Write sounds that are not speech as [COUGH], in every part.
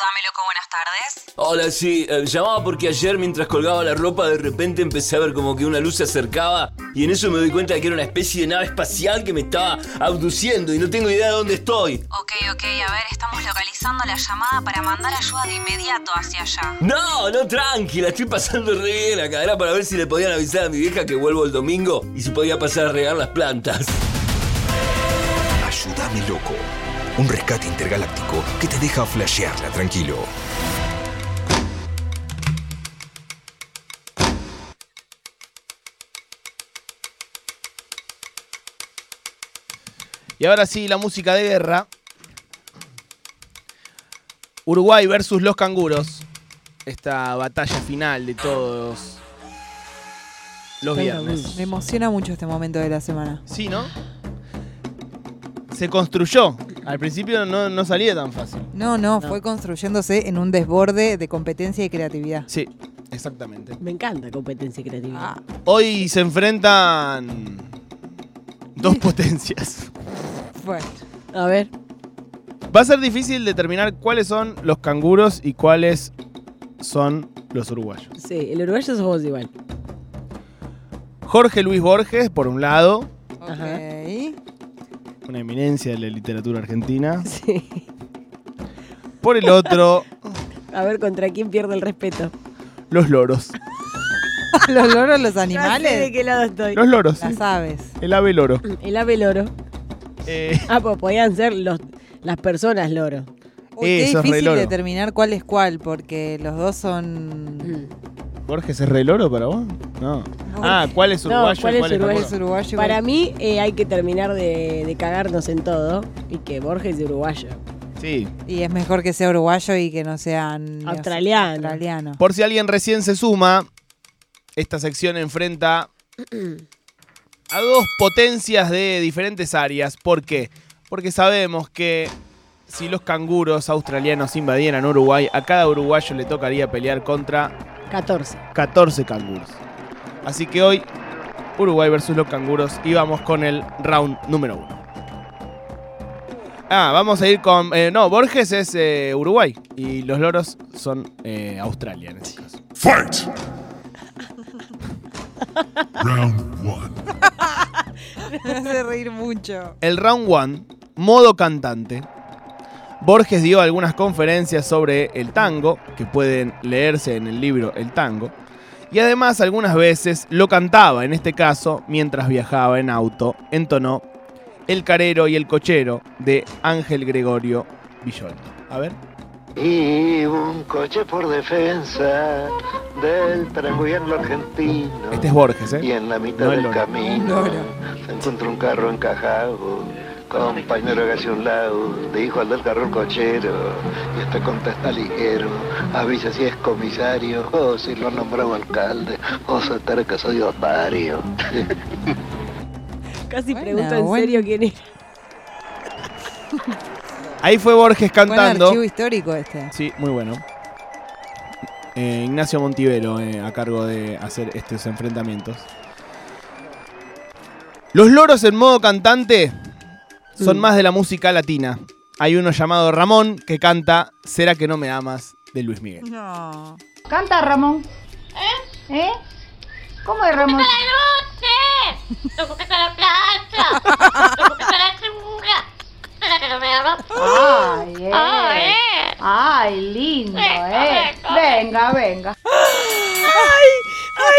Ayúdame, loco, buenas tardes. Hola, sí, eh, llamaba porque ayer mientras colgaba la ropa de repente empecé a ver como que una luz se acercaba y en eso me doy cuenta de que era una especie de nave espacial que me estaba abduciendo y no tengo idea de dónde estoy. Ok, ok, a ver, estamos localizando la llamada para mandar ayuda de inmediato hacia allá. No, no, tranquila, estoy pasando re bien acá. Era para ver si le podían avisar a mi vieja que vuelvo el domingo y si podía pasar a regar las plantas. Ayúdame loco. Un rescate intergaláctico que te deja flashearla tranquilo. Y ahora sí, la música de guerra. Uruguay versus los canguros. Esta batalla final de todos los viernes. Me emociona mucho este momento de la semana. Sí, ¿no? Se construyó. Al principio no, no salía tan fácil. No, no, fue construyéndose en un desborde de competencia y creatividad. Sí, exactamente. Me encanta competencia y creatividad. Hoy se enfrentan dos [LAUGHS] potencias. Bueno, A ver. Va a ser difícil determinar cuáles son los canguros y cuáles son los uruguayos. Sí, el uruguayo somos igual. Jorge Luis Borges, por un lado, Ajá. ok. Una eminencia de la literatura argentina. [LAUGHS] Sí. Por el otro, [LAUGHS] A ver contra quién pierde el respeto. los loros. [LAUGHS] los loros, los sé de animales, qué lado estoy. Los loros, las aves. el ave loro. El ave loro. Eh, Ah, pues podían ser los, las personas loro. Uy, qué difícil loro. determinar cuál es cuál, porque los dos son... ¿Borges es re loro para vos? No. Ah, ¿cuál es No, uruguayo ¿cuál es cuál es uruguayo? ¿Cuál canguro? es uruguayo? y Para mí eh, hay que terminar de, de cagarnos en todo y que Borges es uruguayo. Sí. Y es mejor que sea uruguayo y que no sean... Australiano. australiano. Por si alguien recién se suma, esta sección enfrenta [CLEARS THROAT] a dos potencias de diferentes áreas. ¿Por qué? Porque sabemos que si los canguros australianos invadieran Uruguay, a cada uruguayo le tocaría pelear contra 14. 14 canguros. Así que hoy, Uruguay versus los canguros y vamos con el round número uno. Ah, vamos a ir con... eh, no, Borges es eh, Uruguay y los loros son eh, Australia en este caso. Fight! [LAUGHS] Round one. Me hace reír mucho. El round one, modo cantante. Borges dio algunas conferencias sobre el tango, que pueden leerse en el libro El tango. Y además algunas veces lo cantaba, en este caso, mientras viajaba en auto, entonó El carero y el cochero de Ángel Gregorio Villoldo. A ver. Y un coche por defensa del tranguiano argentino. Este es Borges, ¿eh? Y en la mitad No del camino se encuentra un carro encajado. Compañero hágase un lado, dijo al del carro el cochero. Y este contesta ligero, avisa si es comisario, o si lo han nombrado alcalde, o se entera que soy otario. [LAUGHS] Casi Buena, pregunto en serio quién era. [LAUGHS] Ahí fue Borges Buen cantando. archivo histórico este. Sí, muy bueno. Eh, Ignacio Montivero eh, a cargo de hacer estos enfrentamientos. Los loros en modo cantante son Mm. más de la música latina. Hay uno llamado Ramón que canta ¿Será que no me amas? de Luis Miguel. No. Canta, Ramón. ¿Eh? ¿Eh? ¿Cómo es, Ramón? Ay, eh. Ay, lindo, eh. Venga, venga.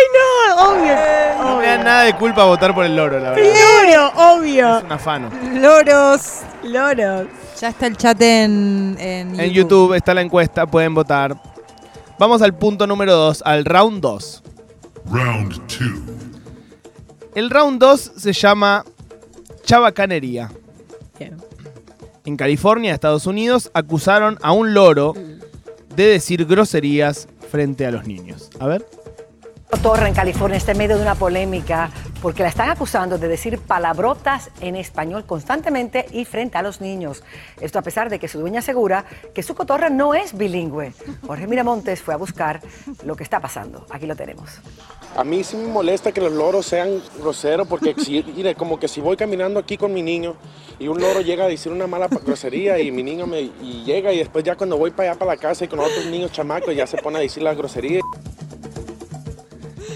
¡Ay, no! Obvio. No me da nada de culpa votar por el loro, la verdad. Loro, obvio. Es un afano. Loros. Loros. Ya está el chat en, en, En YouTube está la encuesta, pueden votar. Vamos al punto número 2, al round 2. Round two. El round 2 se llama Chabacanería. Bien. En California, Estados Unidos, acusaron a un loro de decir groserías frente a los niños. A ver. Torre en California está en medio de una polémica porque la están acusando de decir palabrotas en español constantemente y frente a los niños. Esto a pesar de que su dueña asegura que su cotorra no es bilingüe. Jorge Miramontes fue a buscar lo que está pasando. Aquí lo tenemos. A mí sí me molesta que los loros sean groseros porque [LAUGHS] si, mire, como que si voy caminando aquí con mi niño y un loro llega a decir una mala grosería y mi niño me y llega y después ya cuando voy para allá para la casa y con otros niños chamacos ya se pone a decir la grosería.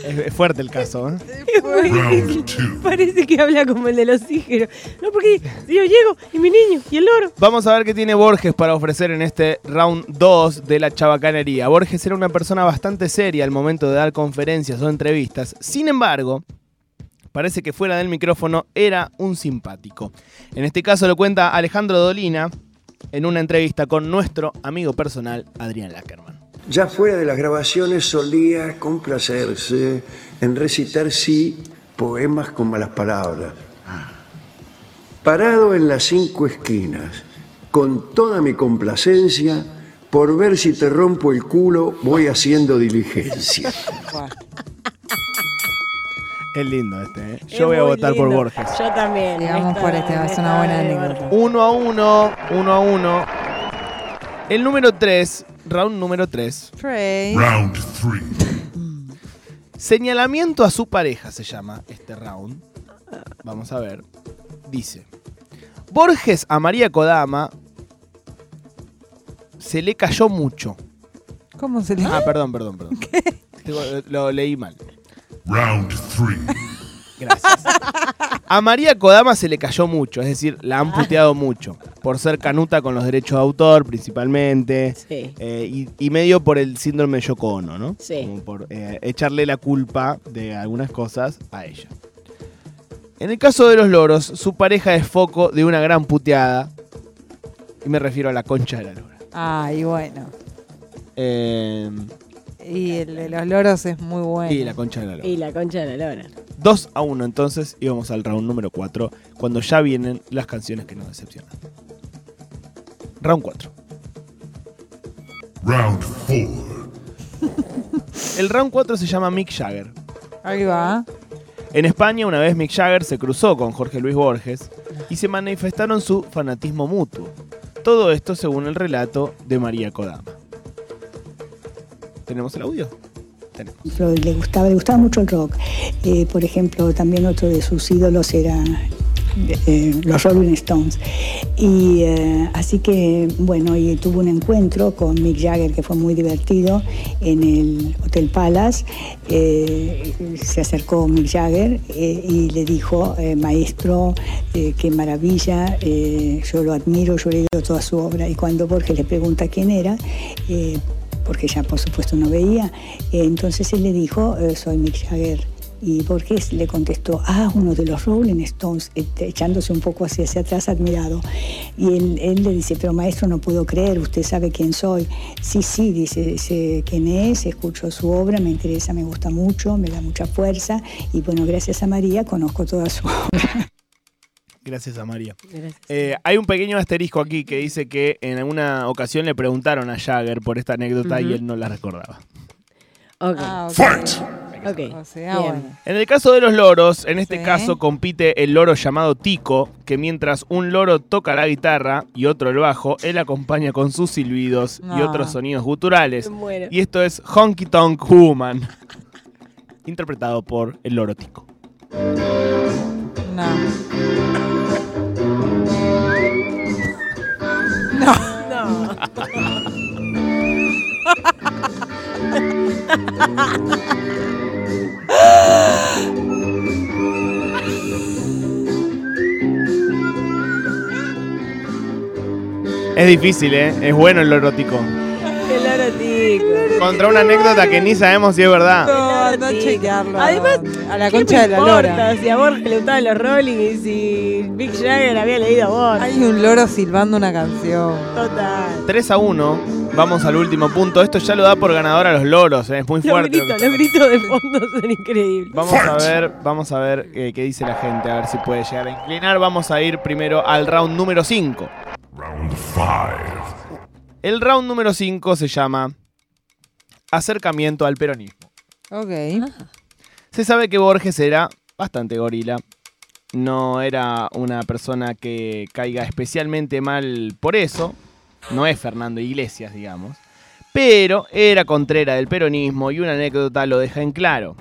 Es, es fuerte el caso, ¿eh? [LAUGHS] Parece que habla como el del oxígeno. No, porque si yo llego y mi niño y el loro. Vamos a ver qué tiene Borges para ofrecer en este round 2 de la chabacanería. Borges era una persona bastante seria al momento de dar conferencias o entrevistas. Sin embargo, parece que fuera del micrófono era un simpático. En este caso lo cuenta Alejandro Dolina en una entrevista con nuestro amigo personal Adrián Lackerman. Ya fuera de las grabaciones solía complacerse en recitar sí poemas con malas palabras. Parado en las cinco esquinas, con toda mi complacencia, por ver si te rompo el culo, voy haciendo diligencia. [LAUGHS] Es lindo este, ¿eh? Es Yo voy a votar por. Borges. Yo también. Vamos por este, es una buena anécdota. Uno a uno, uno a uno. El número 3, round número 3. Trace. Round three. Señalamiento a su pareja se llama este round. Vamos a ver. Dice: Borges a María Kodama se le cayó mucho. ¿Cómo se le Ah, perdón, perdón, perdón. [LAUGHS] Tengo- Lo leí mal. Round three. Gracias. A María Kodama se le cayó mucho, es decir, la han puteado mucho. Por ser canuta con los derechos de autor, principalmente. Sí. eh, y, y medio por el síndrome de Yoko Ono, ¿no? Sí. Como por eh, echarle la culpa de algunas cosas a ella. En el caso de los loros, su pareja es foco de una gran puteada. Y me refiero a la concha de la lora. Ay, bueno. Eh, Y el de los loros es muy bueno. y la concha de la lora. Y la concha de la lora. 2 a 1 entonces y vamos al round número 4 cuando ya vienen las canciones que nos decepcionan. Round 4. Round four. [LAUGHS] El round 4 se llama Mick Jagger. Ahí va. En España una vez Mick Jagger se cruzó con Jorge Luis Borges y se manifestaron su fanatismo mutuo. Todo esto según el relato de María Kodama. ¿Tenemos el audio? Tenemos. Pero le gustaba, le gustaba mucho el rock. Eh, por ejemplo, también otro de sus ídolos era eh, los Rolling Stones. Y eh, así que, bueno, y tuvo un encuentro con Mick Jagger que fue muy divertido en el Hotel Palace. Eh, se acercó Mick Jagger eh, y le dijo, eh, maestro, eh, qué maravilla, yo lo admiro, yo he leído toda su obra. Y cuando Borges le pregunta quién era, porque ya por supuesto no veía. Entonces él le dijo, soy Mick Jagger. Y Borges le contestó, ah, uno de los Rolling Stones, eh, echándose un poco hacia, hacia atrás admirado. Y él, él le dice, pero maestro, no puedo creer, usted sabe quién soy. Sí, sí, dice, sé quién es, escucho su obra, me interesa, me gusta mucho, me da mucha fuerza. Y bueno, gracias a María conozco toda su [LAUGHS] obra. Gracias a María. Eh, hay un pequeño asterisco aquí que dice que en alguna ocasión le preguntaron a Jagger por esta anécdota y él no la recordaba. Ok. Ah. Ok. O sea, Bien. bueno. En el caso de los loros, en este Sí. caso compite el loro llamado Tico, que mientras un loro toca la guitarra y otro el bajo, él acompaña con sus silbidos y otros sonidos guturales. Me muero. Y esto es Honky Tonk Woman, [LAUGHS] interpretado por el loro Tico. No. No. No. [LAUGHS] Es difícil, ¿eh? Es bueno el loro Tico. El loro tico. Contra una anécdota que ni sabemos si es verdad. No, No. Además, a la ¿qué concha me de la lora. Si a Borges le gustaban los Rolling y si Mick Jagger había leído a Borges. Hay un loro silbando una canción. Total. 3 a 1. Vamos al último punto. Esto ya lo da por ganador a los loros, ¿eh? es muy Los fuerte. gritos, los gritos de fondo son increíbles. Vamos a ver, vamos a ver eh, qué dice la gente, a ver si puede llegar a inclinar. Vamos a ir primero al round número 5. Round five. El round número 5 se llama Acercamiento al peronismo. Ok. Se sabe que Borges era bastante gorila. No era una persona que caiga especialmente mal por eso. No es Fernando Iglesias, digamos. Pero era contrera del peronismo y una anécdota lo deja en claro.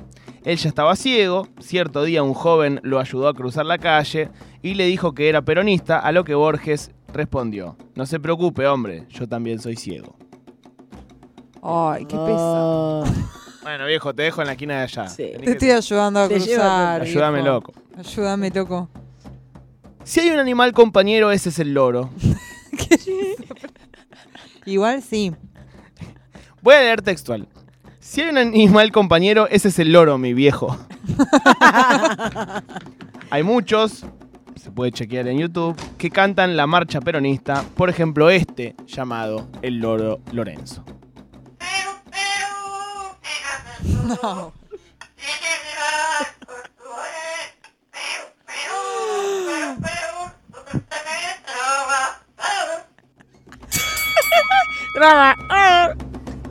Él ya estaba ciego, cierto día un joven lo ayudó a cruzar la calle y le dijo que era peronista, a lo que Borges respondió, no se preocupe hombre, yo también soy ciego. Ay, qué pesado. [LAUGHS] Bueno viejo, te dejo en la esquina de allá. Te que- estoy ayudando a Te cruzar. Ayúdame, viejo. loco. Ayúdame, loco. Si hay un animal compañero, ese es el loro. [LAUGHS] Igual sí. Voy a leer textual. Si hay un animal compañero, ese es el loro, mi viejo. [LAUGHS] hay muchos, se puede chequear en YouTube, que cantan la marcha peronista. Por ejemplo, este llamado El Loro Lorenzo. [LAUGHS] No.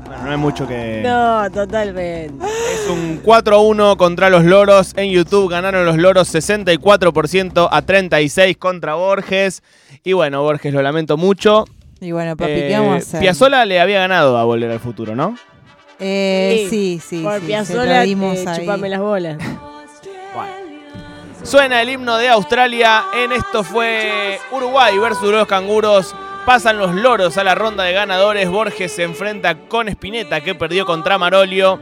Bueno, no hay mucho que... No, totalmente. Es un 4-1 contra los loros. En YouTube ganaron los loros 64% a 36 contra Borges. Y bueno, Borges lo lamento mucho. Y bueno, papi, Eh, ¿qué vamos a hacer? Piazzolla le había ganado a Volver al Futuro, ¿no? Eh, sí, sí. Por sí, Piazzolla, eh, ahí. chupame las bolas. [LAUGHS] Suena el himno de Australia. En esto fue Uruguay versus los canguros. Pasan los loros a la ronda de ganadores. Borges se enfrenta con Spinetta, que perdió contra Marolio.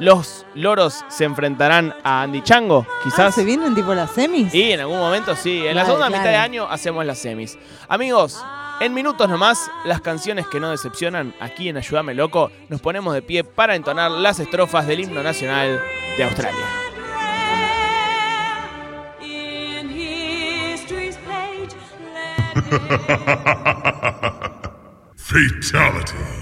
Los loros se enfrentarán a Andy Chango, quizás. Ah, ¿Se vienen tipo las semis? Y en algún momento sí. En la segunda claro. mitad de año hacemos las semis. Amigos, en minutos nomás, las canciones que no decepcionan aquí en Ayúdame Loco, nos ponemos de pie para entonar las estrofas del himno nacional de Australia. [LAUGHS] Fatality.